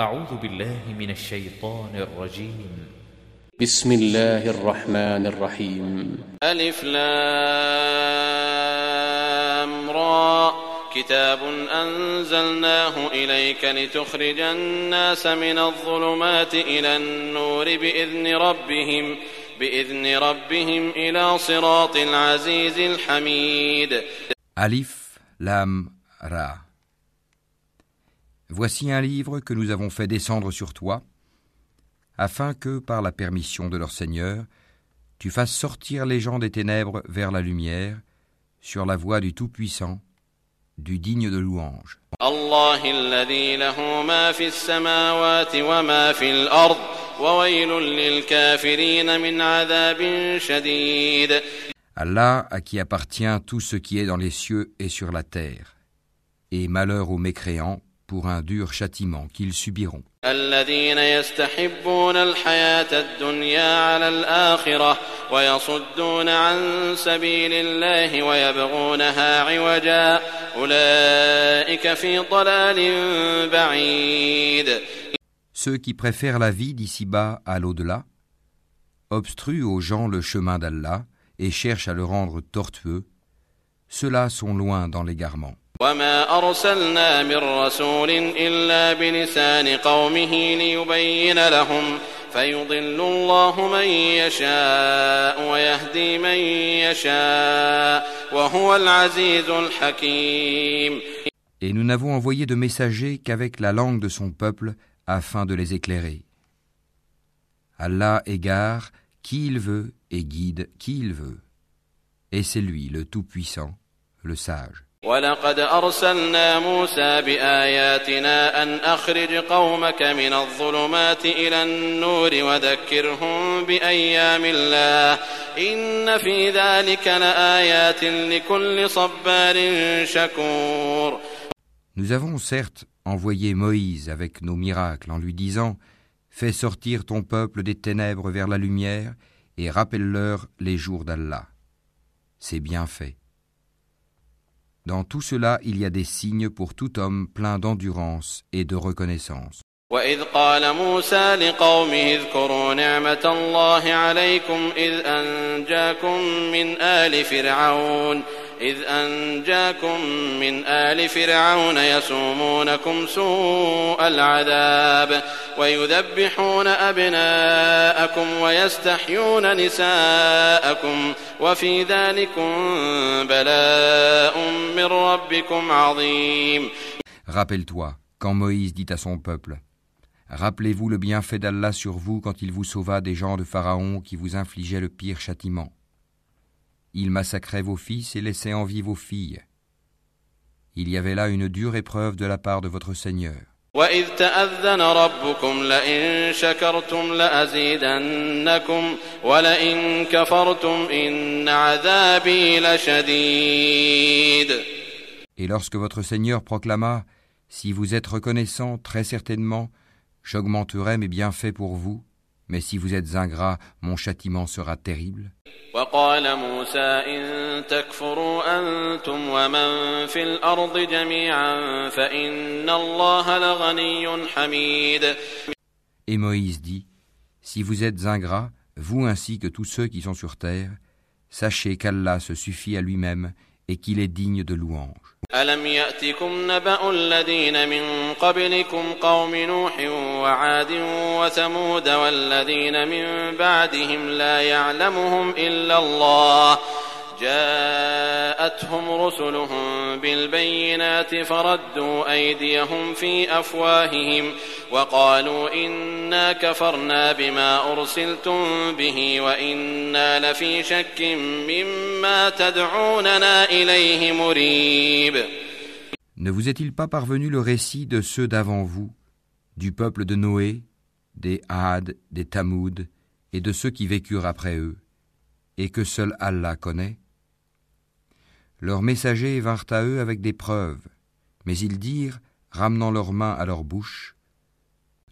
أعوذ بالله من الشيطان الرجيم. بسم الله الرحمن الرحيم. ألف لام را. كتاب أنزلناه إليك لتخرج الناس من الظلمات إلى النور بإذن ربهم بإذن ربهم إلى صراط العزيز الحميد. Alif, Lam, Ra. Voici un livre que nous avons fait descendre sur toi, afin que, par la permission de leur Seigneur, tu fasses sortir les gens des ténèbres vers la lumière, sur la voie du Tout-Puissant, du digne de louange. Allah à qui appartient tout ce qui est dans les cieux et sur la terre, et malheur aux mécréants pour un dur châtiment qu'ils subiront. Ceux qui préfèrent la vie d'ici-bas à l'au-delà obstruent aux gens le chemin d'Allah et cherchent à le rendre tortueux, ceux-là sont loin dans l'égarement. وما أرسلنا من رسول إلا بلسان قومه ليبين لهم فيضل الله من يشاء ويهدي من يشاء وهو العزيز الحكيم Et nous n'avons envoyé de messagers qu'avec la langue de son peuple afin de les éclairer. Allah égare qui il veut et guide qui il veut. Et c'est lui le Tout-Puissant, le Sage. ولقد أرسلنا موسى بآياتنا أن أخرج قومك من الظلمات إلى النور وذكرهم بأيام الله إن في ذلك لآيات لكل صبار شكور Nous avons certes envoyé Moïse avec nos miracles en lui disant Fais sortir ton peuple des ténèbres vers la lumière et rappelle-leur les jours d'Allah. C'est bien fait. Dans tout cela, il y a des signes pour tout homme plein d'endurance et de reconnaissance. وإذ قال موسى لقومه اذكروا نعمة الله عليكم إذ أنجاكم من آل فرعون إذ أنجاكم من آل فرعون يسومونكم سوء العذاب ويذبحون أبناءكم ويستحيون نساءكم وفي ذلكم بلاء من ربكم عظيم Rappelle-toi, quand Moïse dit à son peuple Rappelez-vous le bienfait d'Allah sur vous quand il vous sauva des gens de Pharaon qui vous infligeaient le pire châtiment. Il massacrait vos fils et laissait en vie vos filles. Il y avait là une dure épreuve de la part de votre Seigneur. Et lorsque votre Seigneur proclama Si vous êtes reconnaissant, très certainement, j'augmenterai mes bienfaits pour vous. mais si vous êtes ingrat, mon châtiment sera terrible. وقال موسى إن تكفروا أنتم ومن في الأرض جميعا فإن الله لغني حميد Et Moïse dit Si vous êtes ingrats, vous ainsi que tous ceux qui sont sur terre, sachez qu'Allah se suffit à lui-même et qu'il est digne de louange. ألم يأتكم نبأ الذين من قبلكم قوم نوح وعاد وثمود والذين من بعدهم لا يعلمهم إلا الله جاءتهم رسلهم بالبينات فردوا أيديهم في أفواههم وقالوا إنا كفرنا بما أرسلتم به وإنا لفي شك مما تدعوننا إليه مريب Ne vous est-il pas parvenu le récit de ceux d'avant vous, du peuple de Noé, des Had, des Tamoud, et de ceux qui vécurent après eux, et que seul Allah connaît Leurs messagers vinrent à eux avec des preuves, mais ils dirent, ramenant leurs mains à leur bouche,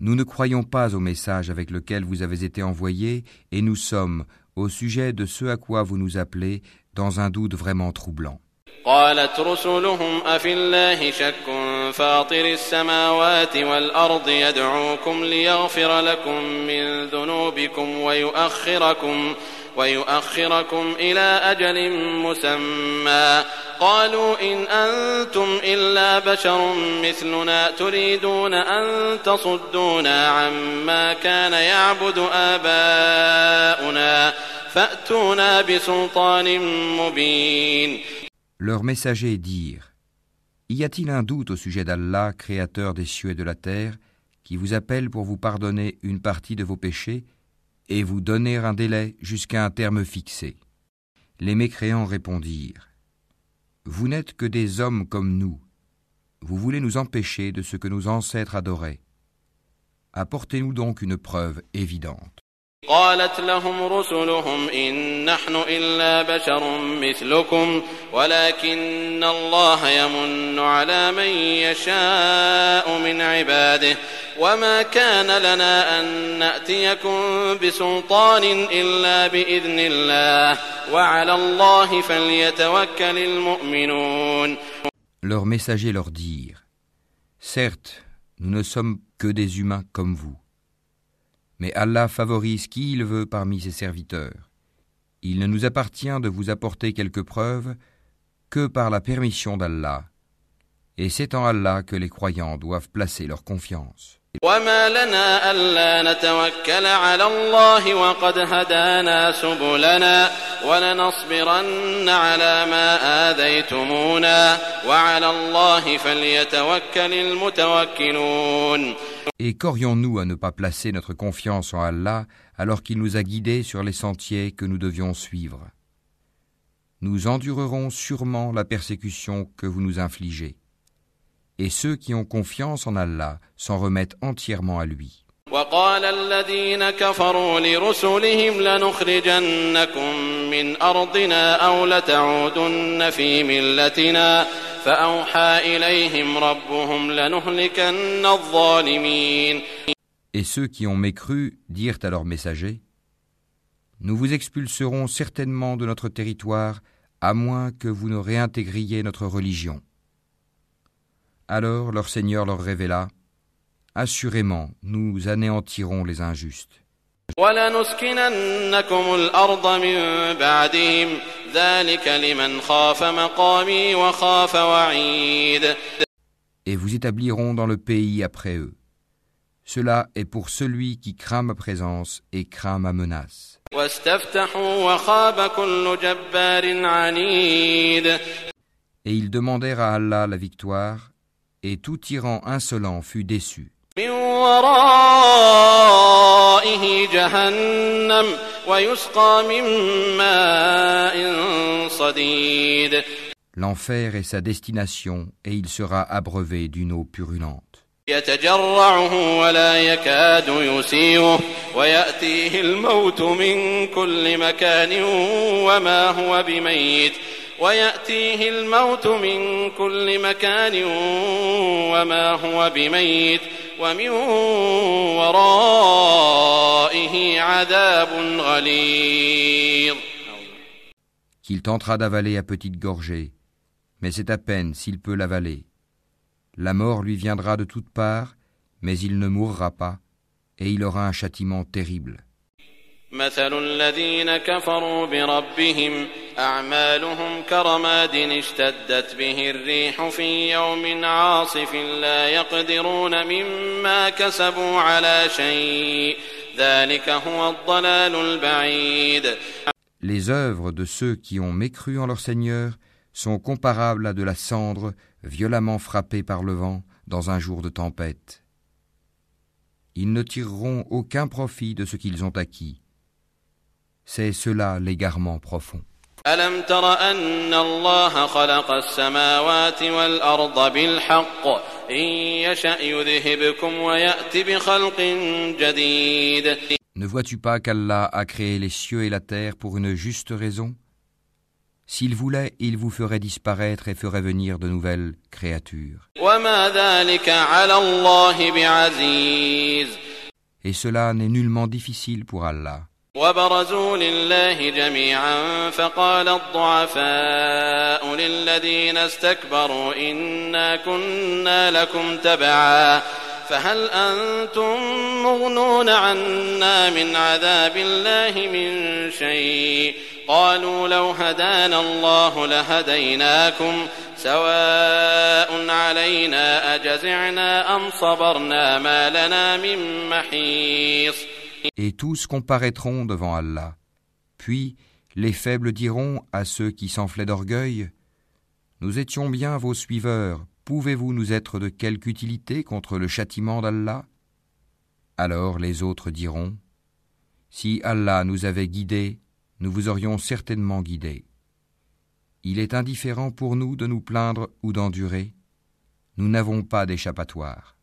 Nous ne croyons pas au message avec lequel vous avez été envoyés, et nous sommes, au sujet de ce à quoi vous nous appelez, dans un doute vraiment troublant. قالت رسلهم أفي الله شك فاطر السماوات والأرض يدعوكم ليغفر لكم من ذنوبكم ويؤخركم ويؤخركم إلى أجل مسمى قالوا إن أنتم إلا بشر مثلنا تريدون أن تصدونا عما كان يعبد آباؤنا فأتونا بسلطان مبين Leurs messagers dirent Y a-t-il un doute au sujet d'Allah, créateur des cieux et de la terre, qui vous appelle pour vous pardonner une partie de vos péchés Et vous donner un délai jusqu'à un terme fixé Les mécréants répondirent Vous n'êtes que des hommes comme nous. Vous voulez nous empêcher de ce que nos ancêtres adoraient. Apportez-nous donc une preuve évidente. قالت لهم رسلهم إن نحن إلا بشر مثلكم ولكن الله يمن على من يشاء من عباده وما كان لنا أن نأتيكم بسلطان إلا بإذن الله وعلى الله فليتوكل المؤمنون Leurs messagers leur dirent Certes, nous ne sommes que des humains comme vous. Mais Allah favorise qui il veut parmi ses serviteurs. Il ne nous appartient de vous apporter quelques preuves que par la permission d'Allah. Et c'est en Allah que les croyants doivent placer leur confiance. وما لنا ألا نتوكل على الله وقد هدانا سبلنا ولنصبرن على ما آذيتمونا وعلى الله فليتوكل المتوكلون Et qu'aurions-nous à ne pas placer notre confiance en Allah alors qu'il nous a guidés sur les sentiers que nous devions suivre Nous endurerons sûrement la persécution que vous nous infligez. Et ceux qui ont confiance en Allah s'en remettent entièrement à lui. وقال الذين كفروا لرسلهم لنخرجنكم من أرضنا أو لتعودن في ملتنا فأوحى إليهم ربهم لنهلكن الظالمين Et ceux qui ont mécru dirent à leurs messagers Nous vous expulserons certainement de notre territoire à moins que vous ne réintégriez notre religion. Alors leur Seigneur leur révéla Assurément, nous anéantirons les injustes. Et vous établirons dans le pays après eux. Cela est pour celui qui craint ma présence et craint ma menace. Et ils demandèrent à Allah la victoire, et tout tyran insolent fut déçu. L'enfer est sa destination et il sera abreuvé d'une eau purulente يتجرعه ولا يكاد يسيغه ويأتيه الموت من كل مكان وما هو بميت ويأتيه الموت من كل مكان وما هو بميت ومن ورائه عذاب غليظ Qu'il tentera d'avaler à petite gorgée, mais c'est à peine s'il peut l'avaler. La mort lui viendra de toutes parts, mais il ne mourra pas, et il aura un châtiment terrible. مثل الذين كفروا بربهم أعمالهم كرماد اشتدت به الريح في يوم عاصف لا يقدرون مما كسبوا على شيء ذلك هو الضلال البعيد Les œuvres de ceux qui ont mécru en leur Seigneur sont comparables à de la cendre violemment frappée par le vent dans un jour de tempête. Ils ne tireront aucun profit de ce qu'ils ont acquis. C'est cela l'égarement profond. ألم تر أن الله خلق السماوات والأرض بالحق إن يشأ يذهبكم ويأت بخلق جديد Ne vois-tu pas qu'Allah a créé les cieux et la terre pour une juste raison S'il voulait, il vous ferait disparaître et ferait venir de nouvelles créatures. وما ذلك على الله بعزيز Et cela n'est nullement difficile pour Allah. وبرزوا لله جميعا فقال الضعفاء للذين استكبروا إنا كنا لكم تبعا فهل أنتم مغنون عنا من عذاب الله من شيء قالوا لو هدانا الله لهديناكم سواء علينا أجزعنا أم صبرنا ما لنا من محيص Et tous comparaîtront devant Allah. Puis les faibles diront à ceux qui s'enflaient d'orgueil Nous étions bien vos suiveurs, pouvez-vous nous être de quelque utilité contre le châtiment d'Allah? Alors les autres diront Si Allah nous avait guidés, nous vous aurions certainement guidés. Il est indifférent pour nous de nous plaindre ou d'endurer. Nous n'avons pas d'échappatoire.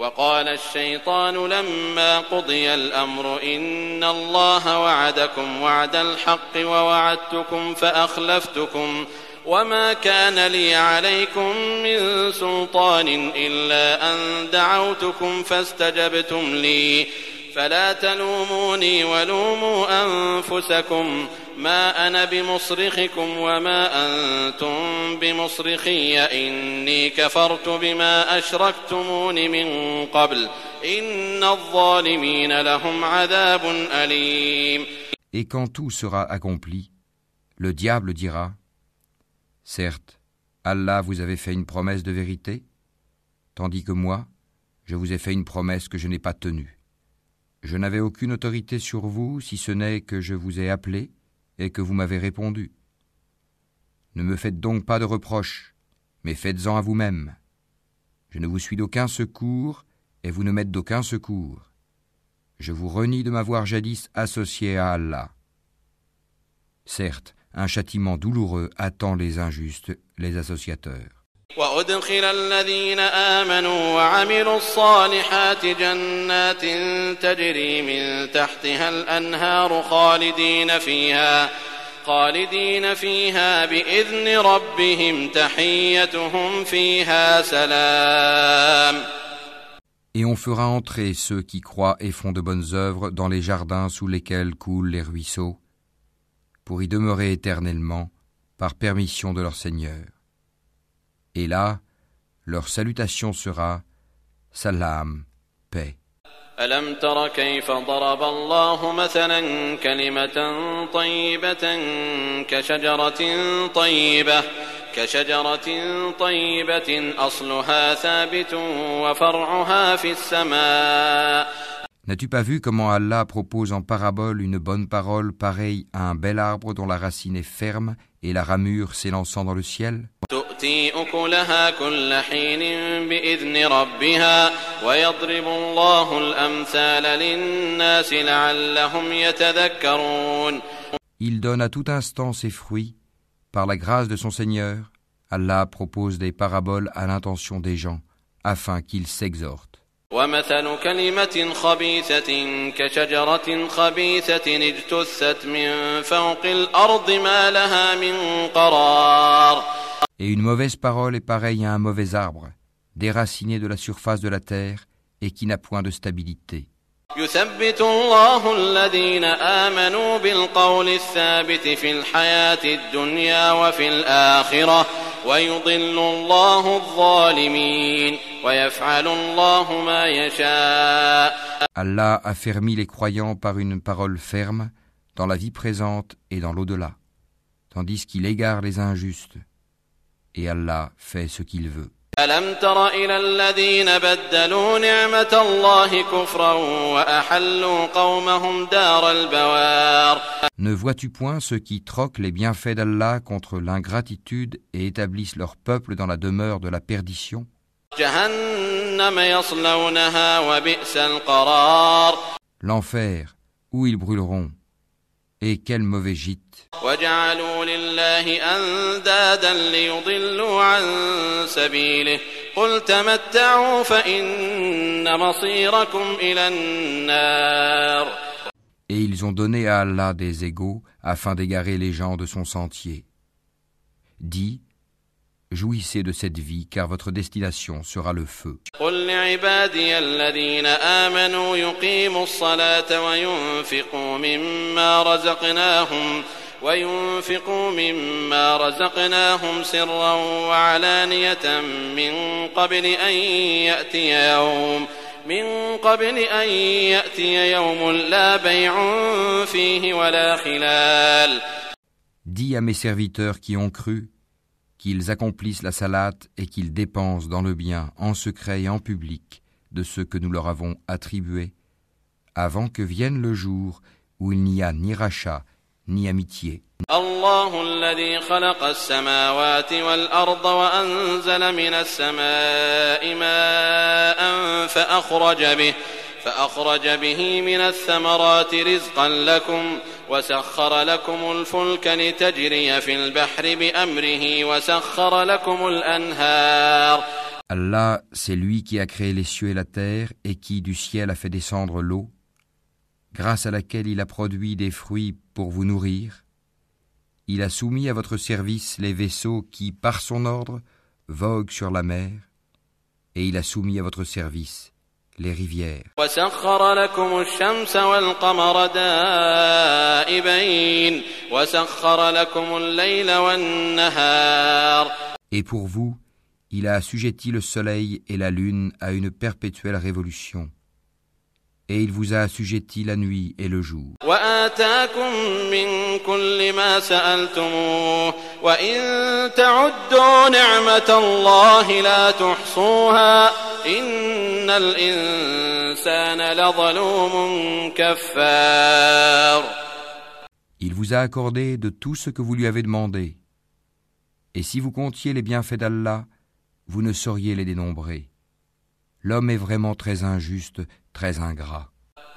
وقال الشيطان لما قضي الأمر إن الله وعدكم وعد الحق ووعدتكم فأخلفتكم وما كان لي عليكم من سلطان إلا أن دعوتكم فاستجبتم لي فلا تلوموني ولوموا أنفسكم ما أنا بمصرخكم وما أنتم بمصرخي إني كفرت بما أشركتمون من قبل إن الظالمين لهم عذاب أليم Et quand tout sera accompli, le diable dira Certes, Allah vous avait fait une promesse de vérité, tandis que moi, je vous ai fait une promesse que je n'ai pas tenue. Je n'avais aucune autorité sur vous si ce n'est que je vous ai appelé et que vous m'avez répondu. Ne me faites donc pas de reproches, mais faites-en à vous-même. Je ne vous suis d'aucun secours et vous ne m'êtes d'aucun secours. Je vous renie de m'avoir jadis associé à Allah. Certes, un châtiment douloureux attend les injustes, les associateurs. وأدخل الذين آمنوا وعملوا الصالحات جنات تجري من تحتها الأنهار خالدين فيها خالدين فيها بإذن ربهم تحيتهم فيها سلام Et on fera entrer ceux qui croient et font de bonnes œuvres dans les jardins sous lesquels coulent les ruisseaux, pour y demeurer éternellement, par permission de leur Seigneur. Et là, leur salutation sera Salam, paix. ألم تر كيف ضرب الله مثلا كلمة طيبة كشجرة طيبة كشجرة طيبة أصلها ثابت وفرعها في السماء N'as-tu pas vu comment Allah propose en parabole une bonne parole pareille à un bel arbre dont la racine est ferme et la ramure s'élançant dans le ciel تؤتي أكلها كل حين بإذن ربها ويضرب الله الأمثال للناس لعلهم يتذكرون Il donne à tout instant ses fruits. Par la grâce de son Seigneur, Allah propose des paraboles à l'intention des gens, afin qu'ils s'exhortent. ومثل كلمة خبيثة كشجرة خبيثة اجتثت من فوق الأرض ما لها من قرار Et une mauvaise parole est pareille à un mauvais arbre, déraciné de la surface de la terre et qui n'a point de stabilité. Allah affermit les croyants par une parole ferme dans la vie présente et dans l'au-delà, tandis qu'il égare les injustes Et Allah fait ce qu'il veut. ألم تر إلى الذين بدلوا نعمة الله كفرا وأحلوا قومهم دار البوار Ne vois-tu point ceux qui troquent les bienfaits d'Allah contre l'ingratitude et établissent leur peuple dans la demeure de la perdition جهنم يصلونها وبئس القرار L'enfer, où ils brûleront. Et quel mauvais gîte وجعلوا لله أندادا ليضلوا عن سبيله قل تمتعوا فإن مصيركم إلى النار Et ils ont donné à Allah des égaux afin d'égarer les gens de son sentier. Dis, Jouissez de cette vie, car votre destination sera le feu. قل لعبادي الذين آمنوا يقيموا الصلاة وينفقوا مما رزقناهم وينفقوا مما رزقناهم سرا وعلانية من قبل أن يأتي يوم من قبل أن يأتي يوم لا بيع فيه ولا خلال Dis à mes serviteurs qui ont cru qu'ils accomplissent la salate et qu'ils dépensent dans le bien, en secret et en public, de ce que nous leur avons attribué, avant que vienne le jour où il n'y a ni rachat, ni amitié. الله الذي خلق السماوات والأرض وأنزل من السماء ماء فأخرج به فأخرج به من الثمرات رزقا لكم وسخر لكم الفلك لتجري في البحر بأمره وسخر لكم الأنهار Allah, c'est lui qui a créé les cieux et la terre et qui du ciel a fait descendre l'eau, grâce à laquelle il a produit des fruits pour vous nourrir. Il a soumis à votre service les vaisseaux qui, par son ordre, voguent sur la mer, et il a soumis à votre service les rivières. Et pour vous, il a assujetti le soleil et la lune à une perpétuelle révolution et il vous a assujetti la nuit et le jour. Il vous a accordé de tout ce que vous lui avez demandé. Et si vous comptiez les bienfaits d'Allah, vous ne sauriez les dénombrer. L'homme est vraiment très injuste, très ingrat.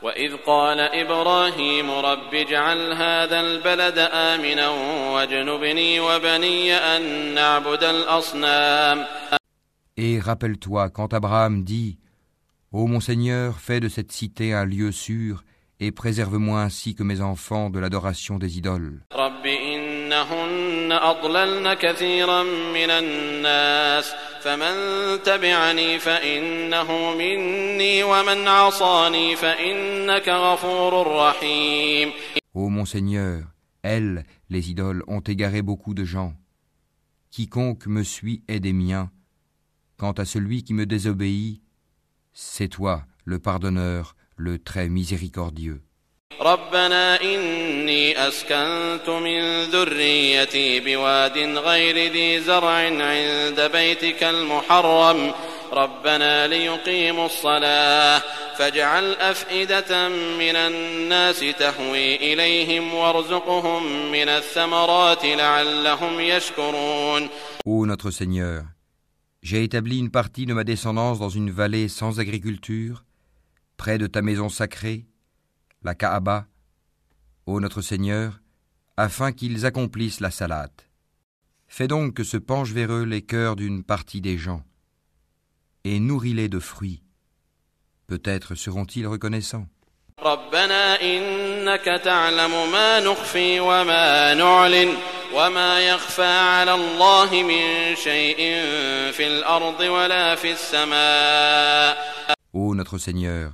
وإذ قال إبراهيم رب اجعل هذا البلد آمنا واجنبني وبني أن نعبد الأصنام Et rappelle-toi quand Abraham dit Ô mon Seigneur, fais de cette cité un lieu sûr et préserve-moi ainsi que mes enfants de l'adoration des idoles. رب إنهن أضللن كثيرا من الناس فمن تبعني فإنه مني ومن عصاني فإنك غفور رحيم Ô mon Seigneur, elles, les idoles, ont égaré beaucoup de gens. Quiconque me suit est des miens. Quant à celui qui me désobéit, c'est toi, le pardonneur, le très miséricordieux. ربنا إني أسكنت من ذريتي بواد غير ذي زرع عند بيتك المحرم. ربنا ليقيموا الصلاة فاجعل أفئدة من الناس تهوي إليهم وارزقهم من الثمرات لعلهم يشكرون. Ô notre Seigneur, j'ai établi une partie de ma descendance dans une vallée sans agriculture, près de ta maison sacrée, la Kaaba, ô notre Seigneur, afin qu'ils accomplissent la salate. Fais donc que se penchent vers eux les cœurs d'une partie des gens, et nourris-les de fruits. Peut-être seront-ils reconnaissants. ربنا إنك تعلم ما نخفي وما نعلن وما يخفى على الله من شيء في الأرض ولا في السماء Ô notre Seigneur,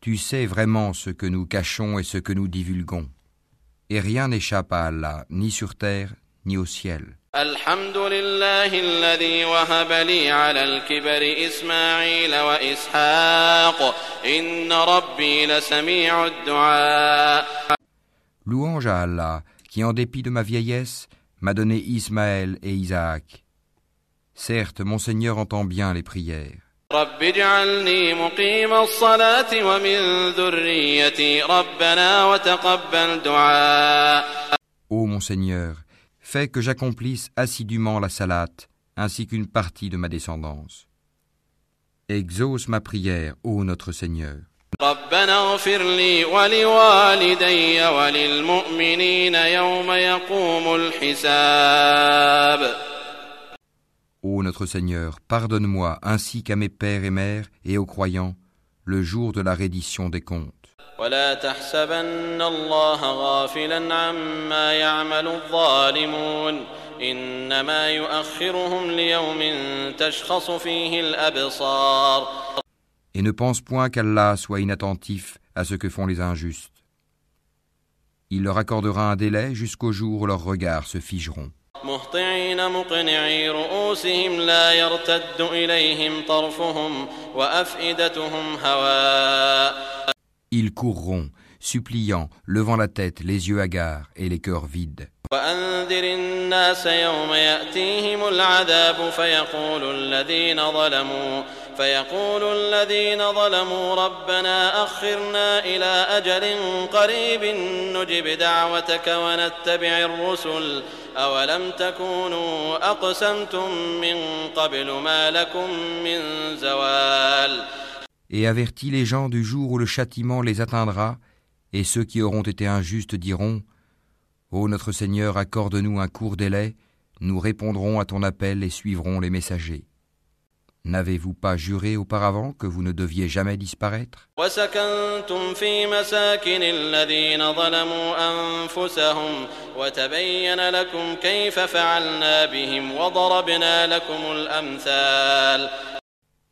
tu sais vraiment ce que nous cachons et ce que nous divulguons. Et rien n'échappe à Allah, ni sur terre, ni au ciel. الحمد لله الذي وهب لي على الكبر إسماعيل وإسحاق إن ربي لسميع الدعاء Louange à Allah, qui en dépit de ma vieillesse, m'a donné Ismaël et Isaac. Certes, mon Seigneur entend bien les prières. رب اجعلني مقيم الصلاة ومن ذريتي ربنا وتقبل دعاء Ô mon Seigneur, fais que j'accomplisse assidûment la salate, ainsi qu'une partie de ma descendance. Exauce ma prière, ô notre Seigneur. ربنا اغفر لي ولوالدي وللمؤمنين يوم يقوم الحساب Ô notre Seigneur, pardonne-moi ainsi qu'à mes pères et mères et aux croyants le jour de la reddition des comptes. Et ne pense point qu'Allah soit inattentif à ce que font les injustes. Il leur accordera un délai jusqu'au jour où leurs regards se figeront. مهطعين مقنعي رؤوسهم لا يرتد إليهم طرفهم وأفئدتهم هواء Ils courront, suppliant, levant la tête, les yeux hagards et les cœurs vides. وأنذر الناس يوم يأتيهم العذاب فيقول الذين ظلموا فيقول الذين ظلموا ربنا أخرنا إلى أجل قريب نجب دعوتك ونتبع الرسل أولم تكونوا أقسمتم من قبل ما لكم من زوال Et avertis les gens du jour où le châtiment les atteindra, et ceux qui auront été injustes diront Ô notre Seigneur, accorde-nous un court délai, nous répondrons à ton appel et suivrons les messagers. N'avez-vous pas juré auparavant que vous ne deviez jamais disparaître وسكنتم في مساكن الذين ظلموا أنفسهم وتبين لكم كيف فعلنا بهم وضربنا لكم الأمثال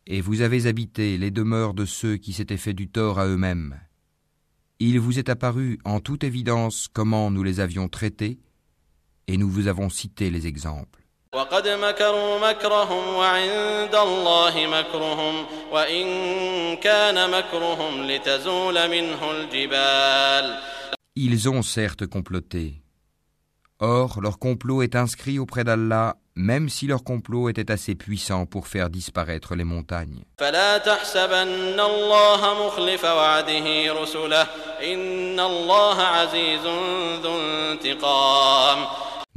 Et vous avez habité les demeures de ceux qui s'étaient fait du tort à eux-mêmes. Il vous est apparu en toute évidence comment nous les avions traités, et nous vous avons cité les exemples. وقد مكروا مكرهم وعند الله مكرهم وإن كان مكرهم لتزول منه الجبال Ils ont certes comploté. Or, leur complot est inscrit auprès d'Allah, même si leur complot était assez puissant pour faire disparaître les montagnes.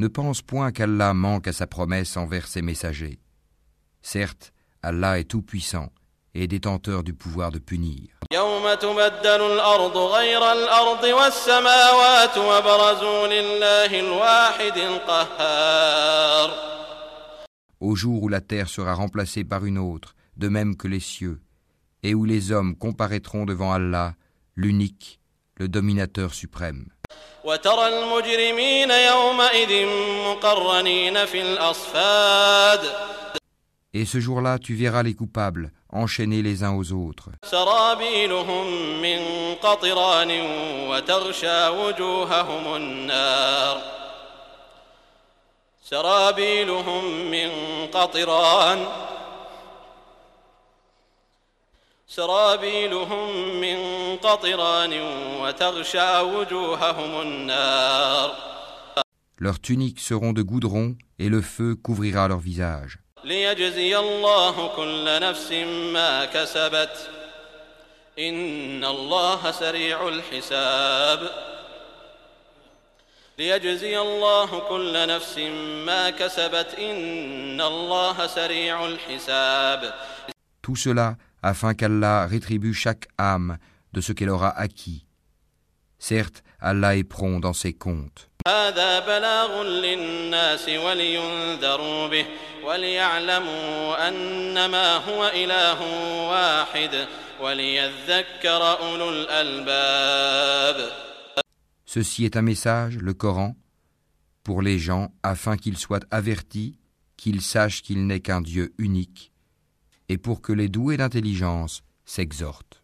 ne pense point qu'Allah manque à sa promesse envers ses messagers. Certes, Allah est tout-puissant et détenteur du pouvoir de punir. Au jour où la terre sera remplacée par une autre, de même que les cieux, et où les hommes comparaîtront devant Allah, l'unique, le dominateur suprême. وترى المجرمين يومئذ مقرنين في الأصفاد Et ce jour-là, tu verras les coupables enchaînés les uns aux autres. سرابيلهم من قطران وتغشى وجوههم النار سرابيلهم من قطران سرابيلهم من قطران وتغشى وجوههم النار Leurs tuniques seront de goudron et le feu couvrira leur visage. ليجزي الله كل نفس ما كسبت إن الله سريع الحساب ليجزي الله كل نفس ما كسبت إن الله سريع الحساب Tout cela afin qu'Allah rétribue chaque âme de ce qu'elle aura acquis. Certes, Allah est prompt dans ses comptes. هذا بلاغ للناس ولينذروا به وليعلموا أنما هو إله واحد وليذكر أولو الألباب Ceci est un message, le Coran, pour les gens afin qu'ils soient avertis, qu'ils sachent qu'il n'est qu'un Dieu unique, et pour que les doués d'intelligence s'exhortent.